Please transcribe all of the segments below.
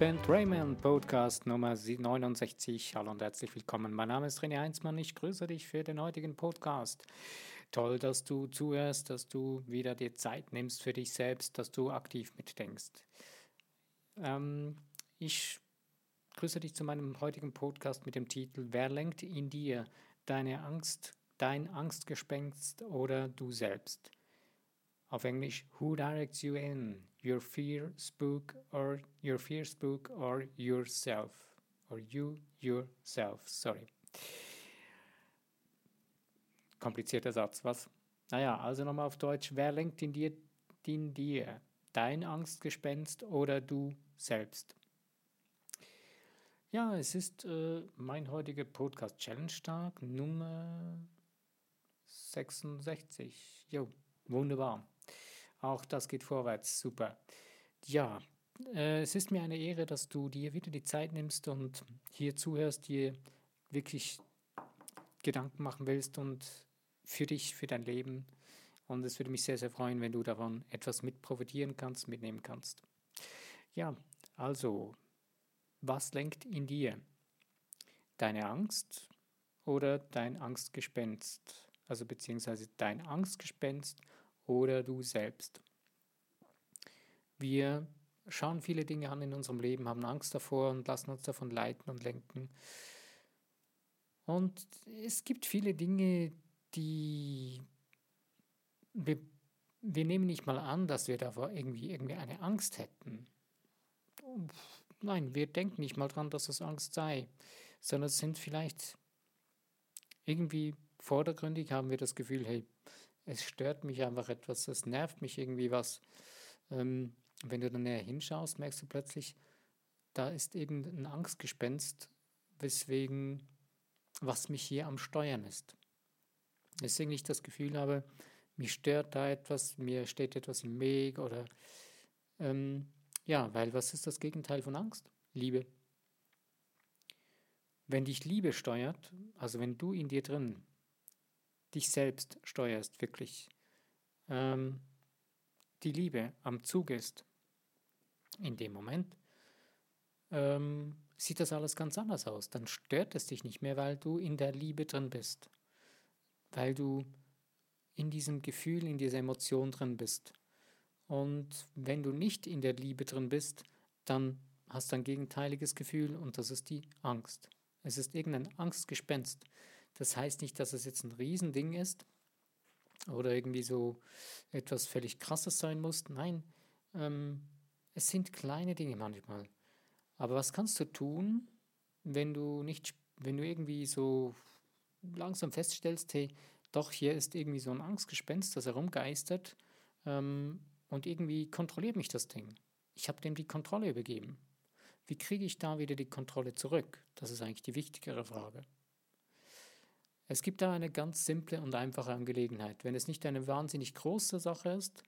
Infotainment Podcast Nummer 69. Hallo und herzlich willkommen. Mein Name ist René Heinzmann. Ich grüße dich für den heutigen Podcast. Toll, dass du zuhörst, dass du wieder dir Zeit nimmst für dich selbst, dass du aktiv mitdenkst. Ähm, ich grüße dich zu meinem heutigen Podcast mit dem Titel Wer lenkt in dir deine Angst, dein Angstgespenst oder du selbst? Auf Englisch, Who directs you in? Your fear, spook or your fear, spook or yourself? Or you, yourself, sorry. Komplizierter Satz, was? Naja, also nochmal auf Deutsch. Wer lenkt in dir, in dir? Dein Angstgespenst oder du selbst? Ja, es ist äh, mein heutiger Podcast Challenge Tag Nummer 66. Jo, wunderbar. Auch das geht vorwärts, super. Ja, äh, es ist mir eine Ehre, dass du dir wieder die Zeit nimmst und hier zuhörst, dir wirklich Gedanken machen willst und für dich, für dein Leben. Und es würde mich sehr, sehr freuen, wenn du davon etwas mit profitieren kannst, mitnehmen kannst. Ja, also, was lenkt in dir? Deine Angst oder dein Angstgespenst? Also beziehungsweise dein Angstgespenst oder du selbst. Wir schauen viele Dinge an in unserem Leben, haben Angst davor und lassen uns davon leiten und lenken. Und es gibt viele Dinge, die wir, wir nehmen nicht mal an, dass wir davor irgendwie, irgendwie eine Angst hätten. Nein, wir denken nicht mal dran, dass es Angst sei, sondern es sind vielleicht irgendwie vordergründig, haben wir das Gefühl, hey, es stört mich einfach etwas, es nervt mich irgendwie was. Ähm, wenn du dann näher hinschaust, merkst du plötzlich, da ist irgendein Angstgespenst, weswegen, was mich hier am Steuern ist. Deswegen ich das Gefühl habe, mich stört da etwas, mir steht etwas im Weg oder ähm, ja, weil was ist das Gegenteil von Angst? Liebe. Wenn dich Liebe steuert, also wenn du in dir drin dich selbst steuerst, wirklich ähm, die Liebe am Zug ist, in dem Moment ähm, sieht das alles ganz anders aus. Dann stört es dich nicht mehr, weil du in der Liebe drin bist, weil du in diesem Gefühl, in dieser Emotion drin bist. Und wenn du nicht in der Liebe drin bist, dann hast du ein gegenteiliges Gefühl und das ist die Angst. Es ist irgendein Angstgespenst. Das heißt nicht, dass es jetzt ein Riesending ist oder irgendwie so etwas völlig Krasses sein muss. Nein, ähm, es sind kleine Dinge manchmal. Aber was kannst du tun, wenn du nicht, wenn du irgendwie so langsam feststellst, hey, doch, hier ist irgendwie so ein Angstgespenst, das herumgeistert ähm, und irgendwie kontrolliert mich das Ding. Ich habe dem die Kontrolle übergeben. Wie kriege ich da wieder die Kontrolle zurück? Das ist eigentlich die wichtigere Frage. Es gibt da eine ganz simple und einfache Angelegenheit. Wenn es nicht eine wahnsinnig große Sache ist,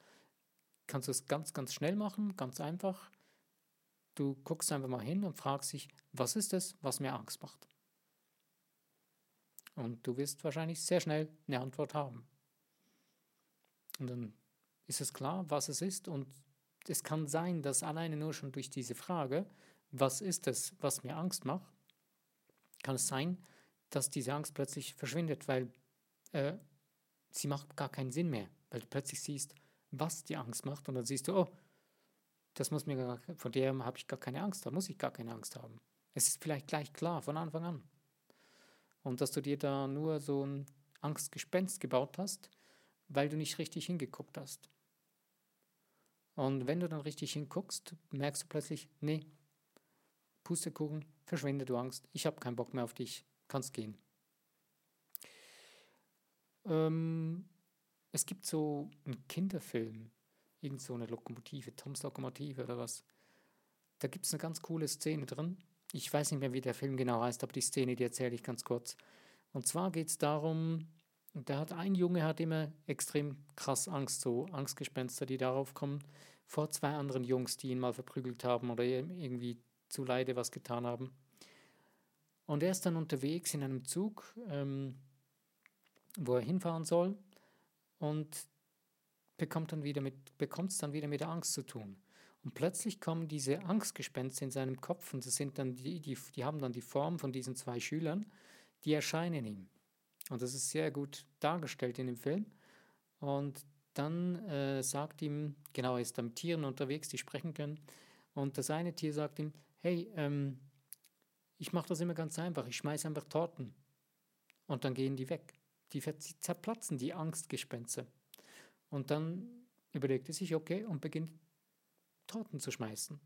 kannst du es ganz, ganz schnell machen, ganz einfach. Du guckst einfach mal hin und fragst dich, was ist es, was mir Angst macht? Und du wirst wahrscheinlich sehr schnell eine Antwort haben. Und dann ist es klar, was es ist. Und es kann sein, dass alleine nur schon durch diese Frage, was ist es, was mir Angst macht, kann es sein, dass diese Angst plötzlich verschwindet, weil äh, sie macht gar keinen Sinn mehr, weil du plötzlich siehst, was die Angst macht und dann siehst du, oh, das muss mir gar, von der habe ich gar keine Angst, da muss ich gar keine Angst haben. Es ist vielleicht gleich klar von Anfang an. Und dass du dir da nur so ein Angstgespenst gebaut hast, weil du nicht richtig hingeguckt hast. Und wenn du dann richtig hinguckst, merkst du plötzlich, nee, Pustekuchen, verschwinde du Angst, ich habe keinen Bock mehr auf dich, kannst gehen. Ähm, es gibt so einen Kinderfilm, irgend so eine Lokomotive, Toms Lokomotive oder was. Da gibt es eine ganz coole Szene drin. Ich weiß nicht mehr, wie der Film genau heißt, aber die Szene, die erzähle ich ganz kurz. Und zwar geht es darum, da hat ein Junge hat immer extrem krass Angst, so Angstgespenster, die darauf kommen, vor zwei anderen Jungs, die ihn mal verprügelt haben oder irgendwie zu Leide was getan haben. Und er ist dann unterwegs in einem Zug, ähm, wo er hinfahren soll und bekommt dann wieder mit, bekommt es dann wieder mit der Angst zu tun. Und plötzlich kommen diese Angstgespenster in seinem Kopf und das sind dann die, die, die haben dann die Form von diesen zwei Schülern, die erscheinen ihm. Und das ist sehr gut dargestellt in dem Film. Und dann äh, sagt ihm, genau, er ist mit Tieren unterwegs, die sprechen können. Und das eine Tier sagt ihm, hey, ähm, ich mache das immer ganz einfach, ich schmeiße einfach Torten. Und dann gehen die weg. Die zerplatzen, die Angstgespenster. Und dann überlegt er sich, okay, und beginnt Torten zu schmeißen.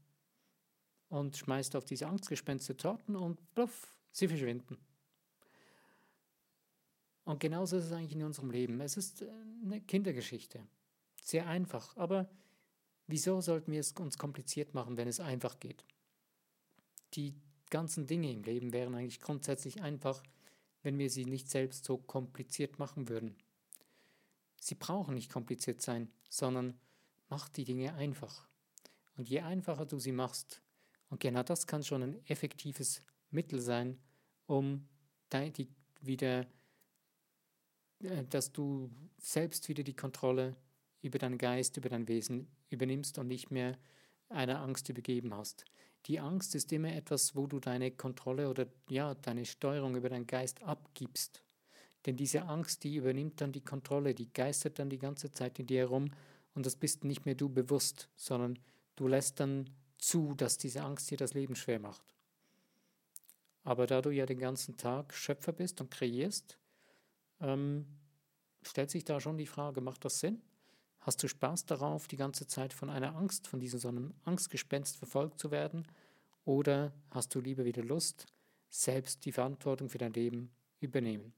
Und schmeißt auf diese Angstgespenster Torten und pluff, sie verschwinden. Und genauso ist es eigentlich in unserem Leben. Es ist äh, eine Kindergeschichte. Sehr einfach. Aber wieso sollten wir es uns kompliziert machen, wenn es einfach geht? Die ganzen Dinge im Leben wären eigentlich grundsätzlich einfach, wenn wir sie nicht selbst so kompliziert machen würden. Sie brauchen nicht kompliziert sein, sondern mach die Dinge einfach. Und je einfacher du sie machst, und genau das kann schon ein effektives Mittel sein, um die wieder, äh, dass du selbst wieder die Kontrolle über deinen Geist, über dein Wesen übernimmst und nicht mehr einer Angst übergeben hast. Die Angst ist immer etwas, wo du deine Kontrolle oder ja, deine Steuerung über deinen Geist abgibst. Denn diese Angst, die übernimmt dann die Kontrolle, die geistert dann die ganze Zeit in dir herum und das bist nicht mehr du bewusst, sondern du lässt dann zu, dass diese Angst dir das Leben schwer macht. Aber da du ja den ganzen Tag Schöpfer bist und kreierst, ähm, stellt sich da schon die Frage, macht das Sinn? Hast du Spaß darauf, die ganze Zeit von einer Angst, von diesem so einem Angstgespenst verfolgt zu werden? Oder hast du lieber wieder Lust, selbst die Verantwortung für dein Leben übernehmen?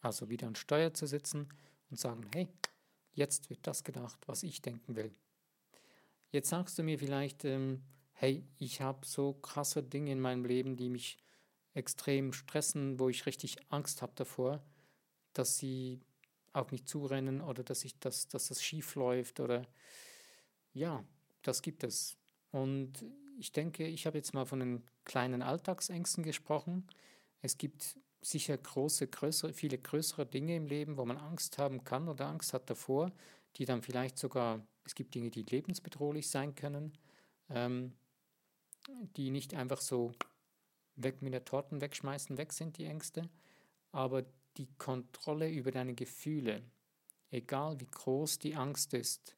Also wieder an Steuer zu sitzen und sagen, hey, jetzt wird das gedacht, was ich denken will. Jetzt sagst du mir vielleicht, ähm, hey, ich habe so krasse Dinge in meinem Leben, die mich extrem stressen, wo ich richtig Angst habe davor, dass sie auf mich zurennen oder dass ich das, dass das schief läuft oder ja, das gibt es. Und ich denke, ich habe jetzt mal von den kleinen Alltagsängsten gesprochen. Es gibt sicher große, größere, viele größere Dinge im Leben, wo man Angst haben kann oder Angst hat davor, die dann vielleicht sogar, es gibt Dinge, die lebensbedrohlich sein können, ähm, die nicht einfach so weg mit der Torten wegschmeißen, weg sind die Ängste, aber die Kontrolle über deine Gefühle, egal wie groß die Angst ist,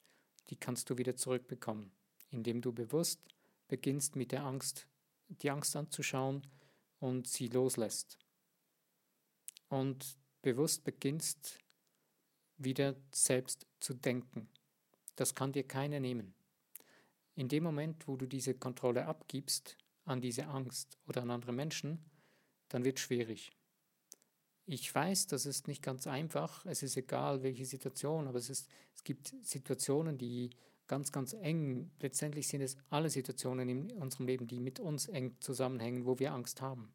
die kannst du wieder zurückbekommen, indem du bewusst beginnst mit der Angst, die Angst anzuschauen und sie loslässt. Und bewusst beginnst wieder selbst zu denken. Das kann dir keiner nehmen. In dem Moment, wo du diese Kontrolle abgibst an diese Angst oder an andere Menschen, dann wird es schwierig. Ich weiß, das ist nicht ganz einfach. Es ist egal, welche Situation, aber es, ist, es gibt Situationen, die ganz, ganz eng, letztendlich sind es alle Situationen in unserem Leben, die mit uns eng zusammenhängen, wo wir Angst haben.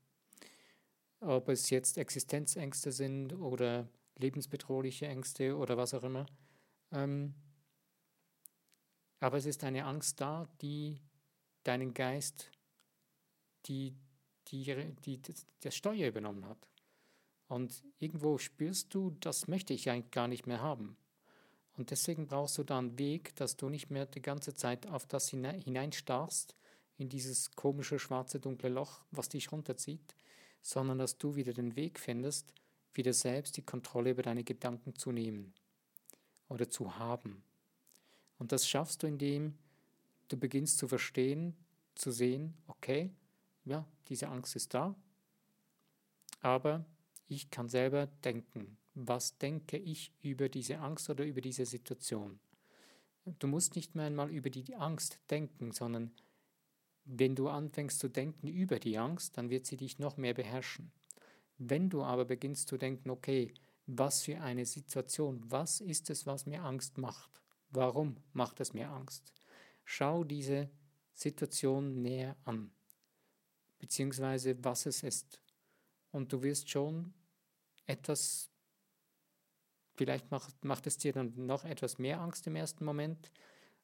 Ob es jetzt Existenzängste sind oder lebensbedrohliche Ängste oder was auch immer. Ähm, aber es ist eine Angst da, die deinen Geist, die, die, die, die das Steuer übernommen hat. Und irgendwo spürst du, das möchte ich eigentlich gar nicht mehr haben. Und deswegen brauchst du da einen Weg, dass du nicht mehr die ganze Zeit auf das hineinstarrst, in dieses komische, schwarze, dunkle Loch, was dich runterzieht, sondern dass du wieder den Weg findest, wieder selbst die Kontrolle über deine Gedanken zu nehmen oder zu haben. Und das schaffst du, indem du beginnst zu verstehen, zu sehen, okay, ja, diese Angst ist da, aber ich kann selber denken. Was denke ich über diese Angst oder über diese Situation? Du musst nicht mehr einmal über die Angst denken, sondern wenn du anfängst zu denken über die Angst, dann wird sie dich noch mehr beherrschen. Wenn du aber beginnst zu denken, okay, was für eine Situation, was ist es, was mir Angst macht? Warum macht es mir Angst? Schau diese Situation näher an, beziehungsweise was es ist und du wirst schon etwas, vielleicht macht, macht es dir dann noch etwas mehr Angst im ersten Moment,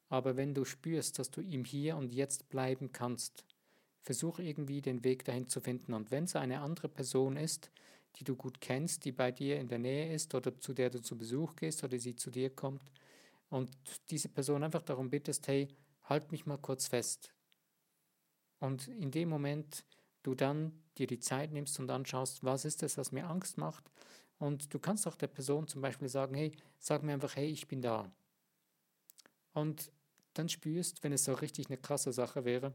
aber wenn du spürst, dass du im Hier und Jetzt bleiben kannst, versuch irgendwie den Weg dahin zu finden. Und wenn es eine andere Person ist, die du gut kennst, die bei dir in der Nähe ist oder zu der du zu Besuch gehst oder sie zu dir kommt und diese Person einfach darum bittest, hey, halt mich mal kurz fest. Und in dem Moment du dann dir die Zeit nimmst und anschaust, was ist es, was mir Angst macht. Und du kannst auch der Person zum Beispiel sagen, hey, sag mir einfach, hey, ich bin da. Und dann spürst, wenn es so richtig eine krasse Sache wäre,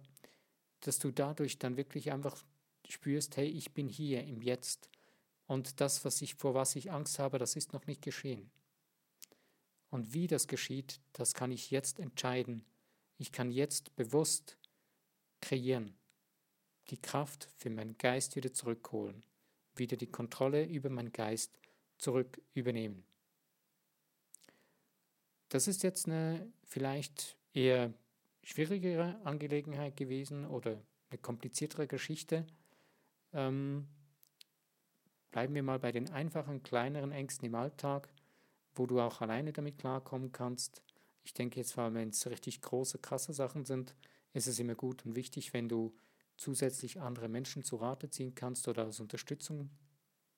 dass du dadurch dann wirklich einfach spürst, hey, ich bin hier im Jetzt. Und das, was ich, vor was ich Angst habe, das ist noch nicht geschehen. Und wie das geschieht, das kann ich jetzt entscheiden. Ich kann jetzt bewusst kreieren, die Kraft für meinen Geist wieder zurückholen, wieder die Kontrolle über meinen Geist zurück übernehmen. Das ist jetzt eine vielleicht eher schwierigere Angelegenheit gewesen oder eine kompliziertere Geschichte. Ähm, bleiben wir mal bei den einfachen, kleineren Ängsten im Alltag, wo du auch alleine damit klarkommen kannst. Ich denke jetzt mal, wenn es richtig große, krasse Sachen sind, ist es immer gut und wichtig, wenn du zusätzlich andere Menschen zu Rate ziehen kannst oder als Unterstützung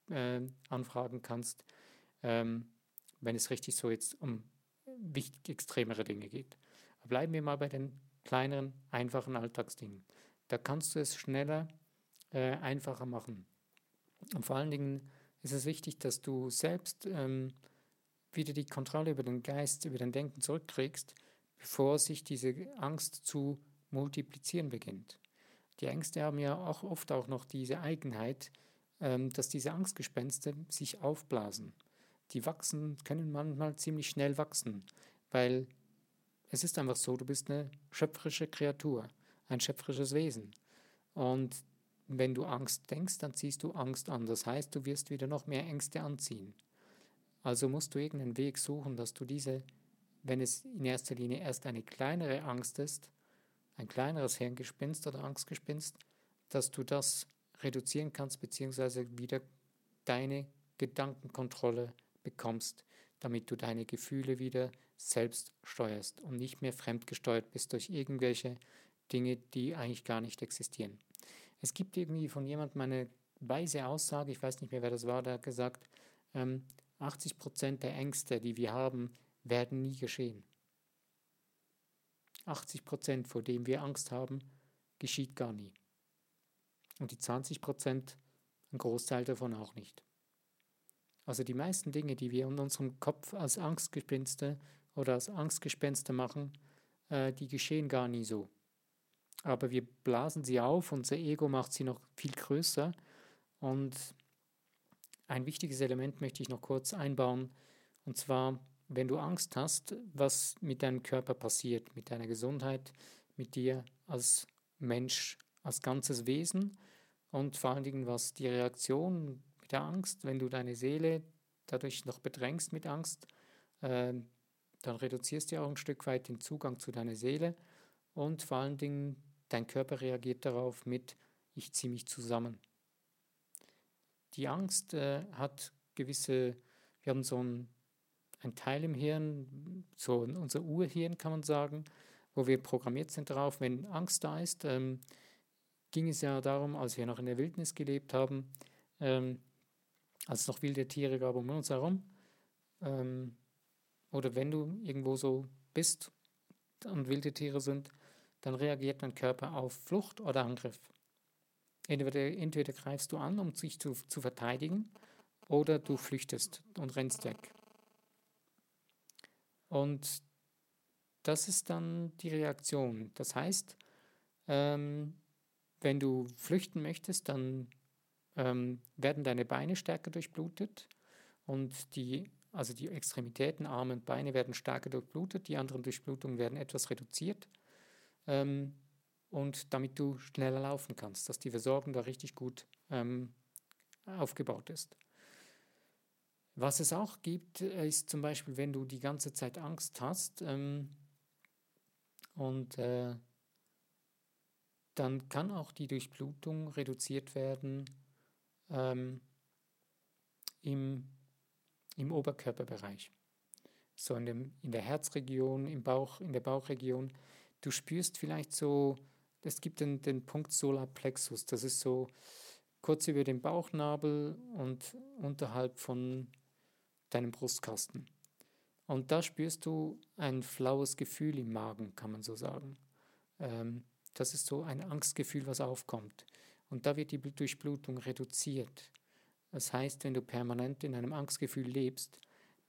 äh, anfragen kannst, ähm, wenn es richtig so jetzt um wichtig extremere Dinge geht. Bleiben wir mal bei den kleineren, einfachen Alltagsdingen. Da kannst du es schneller, äh, einfacher machen. Und vor allen Dingen ist es wichtig, dass du selbst ähm, wieder die Kontrolle über den Geist, über dein Denken zurückkriegst, bevor sich diese Angst zu multiplizieren beginnt. Die Ängste haben ja auch oft auch noch diese Eigenheit, ähm, dass diese Angstgespenste sich aufblasen. Die wachsen, können manchmal ziemlich schnell wachsen, weil es ist einfach so, du bist eine schöpferische Kreatur, ein schöpferisches Wesen. Und wenn du Angst denkst, dann ziehst du Angst an. Das heißt, du wirst wieder noch mehr Ängste anziehen. Also musst du irgendeinen Weg suchen, dass du diese, wenn es in erster Linie erst eine kleinere Angst ist, ein kleineres Hirngespinst oder Angstgespinst, dass du das reduzieren kannst, beziehungsweise wieder deine Gedankenkontrolle bekommst, damit du deine Gefühle wieder selbst steuerst und nicht mehr fremdgesteuert bist durch irgendwelche Dinge, die eigentlich gar nicht existieren. Es gibt irgendwie von jemandem eine weise Aussage, ich weiß nicht mehr, wer das war, der hat gesagt, ähm, 80 Prozent der Ängste, die wir haben, werden nie geschehen. 80 Prozent, vor dem wir Angst haben, geschieht gar nie. Und die 20 Prozent, ein Großteil davon auch nicht. Also die meisten Dinge, die wir in unserem Kopf als Angstgespinste oder als Angstgespenster machen, äh, die geschehen gar nie so. Aber wir blasen sie auf, unser Ego macht sie noch viel größer. Und ein wichtiges Element möchte ich noch kurz einbauen, und zwar wenn du Angst hast, was mit deinem Körper passiert, mit deiner Gesundheit, mit dir als Mensch, als ganzes Wesen und vor allen Dingen, was die Reaktion mit der Angst, wenn du deine Seele dadurch noch bedrängst mit Angst, äh, dann reduzierst du auch ein Stück weit den Zugang zu deiner Seele und vor allen Dingen dein Körper reagiert darauf mit, ich ziehe mich zusammen. Die Angst äh, hat gewisse, wir haben so ein ein Teil im Hirn, so unser Urhirn kann man sagen, wo wir programmiert sind darauf, wenn Angst da ist, ähm, ging es ja darum, als wir noch in der Wildnis gelebt haben, ähm, als es noch wilde Tiere gab um uns herum, ähm, oder wenn du irgendwo so bist und wilde Tiere sind, dann reagiert dein Körper auf Flucht oder Angriff. Entweder, entweder greifst du an, um sich zu, zu verteidigen, oder du flüchtest und rennst weg. Und das ist dann die Reaktion. Das heißt, ähm, wenn du flüchten möchtest, dann ähm, werden deine Beine stärker durchblutet und die, also die Extremitäten, Arme und Beine werden stärker durchblutet, die anderen Durchblutungen werden etwas reduziert ähm, und damit du schneller laufen kannst, dass die Versorgung da richtig gut ähm, aufgebaut ist. Was es auch gibt, äh, ist zum Beispiel, wenn du die ganze Zeit Angst hast ähm, und äh, dann kann auch die Durchblutung reduziert werden ähm, im, im Oberkörperbereich. So in, dem, in der Herzregion, im Bauch, in der Bauchregion. Du spürst vielleicht so, es gibt den, den Punkt Solarplexus, das ist so kurz über dem Bauchnabel und unterhalb von deinem Brustkasten. Und da spürst du ein flaues Gefühl im Magen, kann man so sagen. Ähm, das ist so ein Angstgefühl, was aufkommt. Und da wird die Durchblutung reduziert. Das heißt, wenn du permanent in einem Angstgefühl lebst,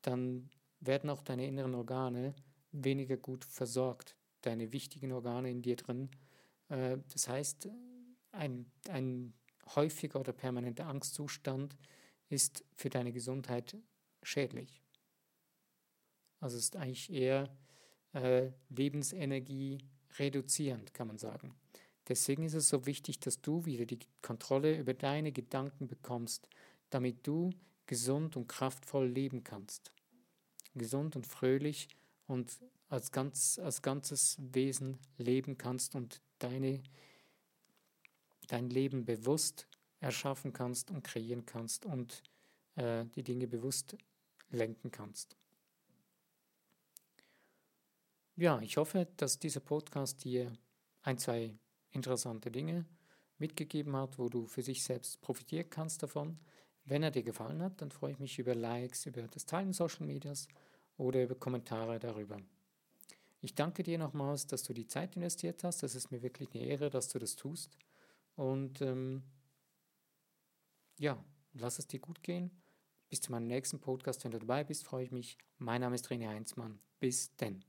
dann werden auch deine inneren Organe weniger gut versorgt, deine wichtigen Organe in dir drin. Äh, das heißt, ein, ein häufiger oder permanenter Angstzustand ist für deine Gesundheit schädlich. Also es ist eigentlich eher äh, Lebensenergie reduzierend, kann man sagen. Deswegen ist es so wichtig, dass du wieder die Kontrolle über deine Gedanken bekommst, damit du gesund und kraftvoll leben kannst. Gesund und fröhlich und als, ganz, als ganzes Wesen leben kannst und deine, dein Leben bewusst erschaffen kannst und kreieren kannst und äh, die Dinge bewusst lenken kannst. Ja, ich hoffe, dass dieser Podcast dir ein, zwei interessante Dinge mitgegeben hat, wo du für sich selbst profitieren kannst davon. Wenn er dir gefallen hat, dann freue ich mich über Likes, über das Teilen Social Medias oder über Kommentare darüber. Ich danke dir nochmals, dass du die Zeit investiert hast. Das ist mir wirklich eine Ehre, dass du das tust. Und ähm, ja, lass es dir gut gehen. Bis zu meinem nächsten Podcast. Wenn du dabei bist, freue ich mich. Mein Name ist René Heinzmann. Bis denn.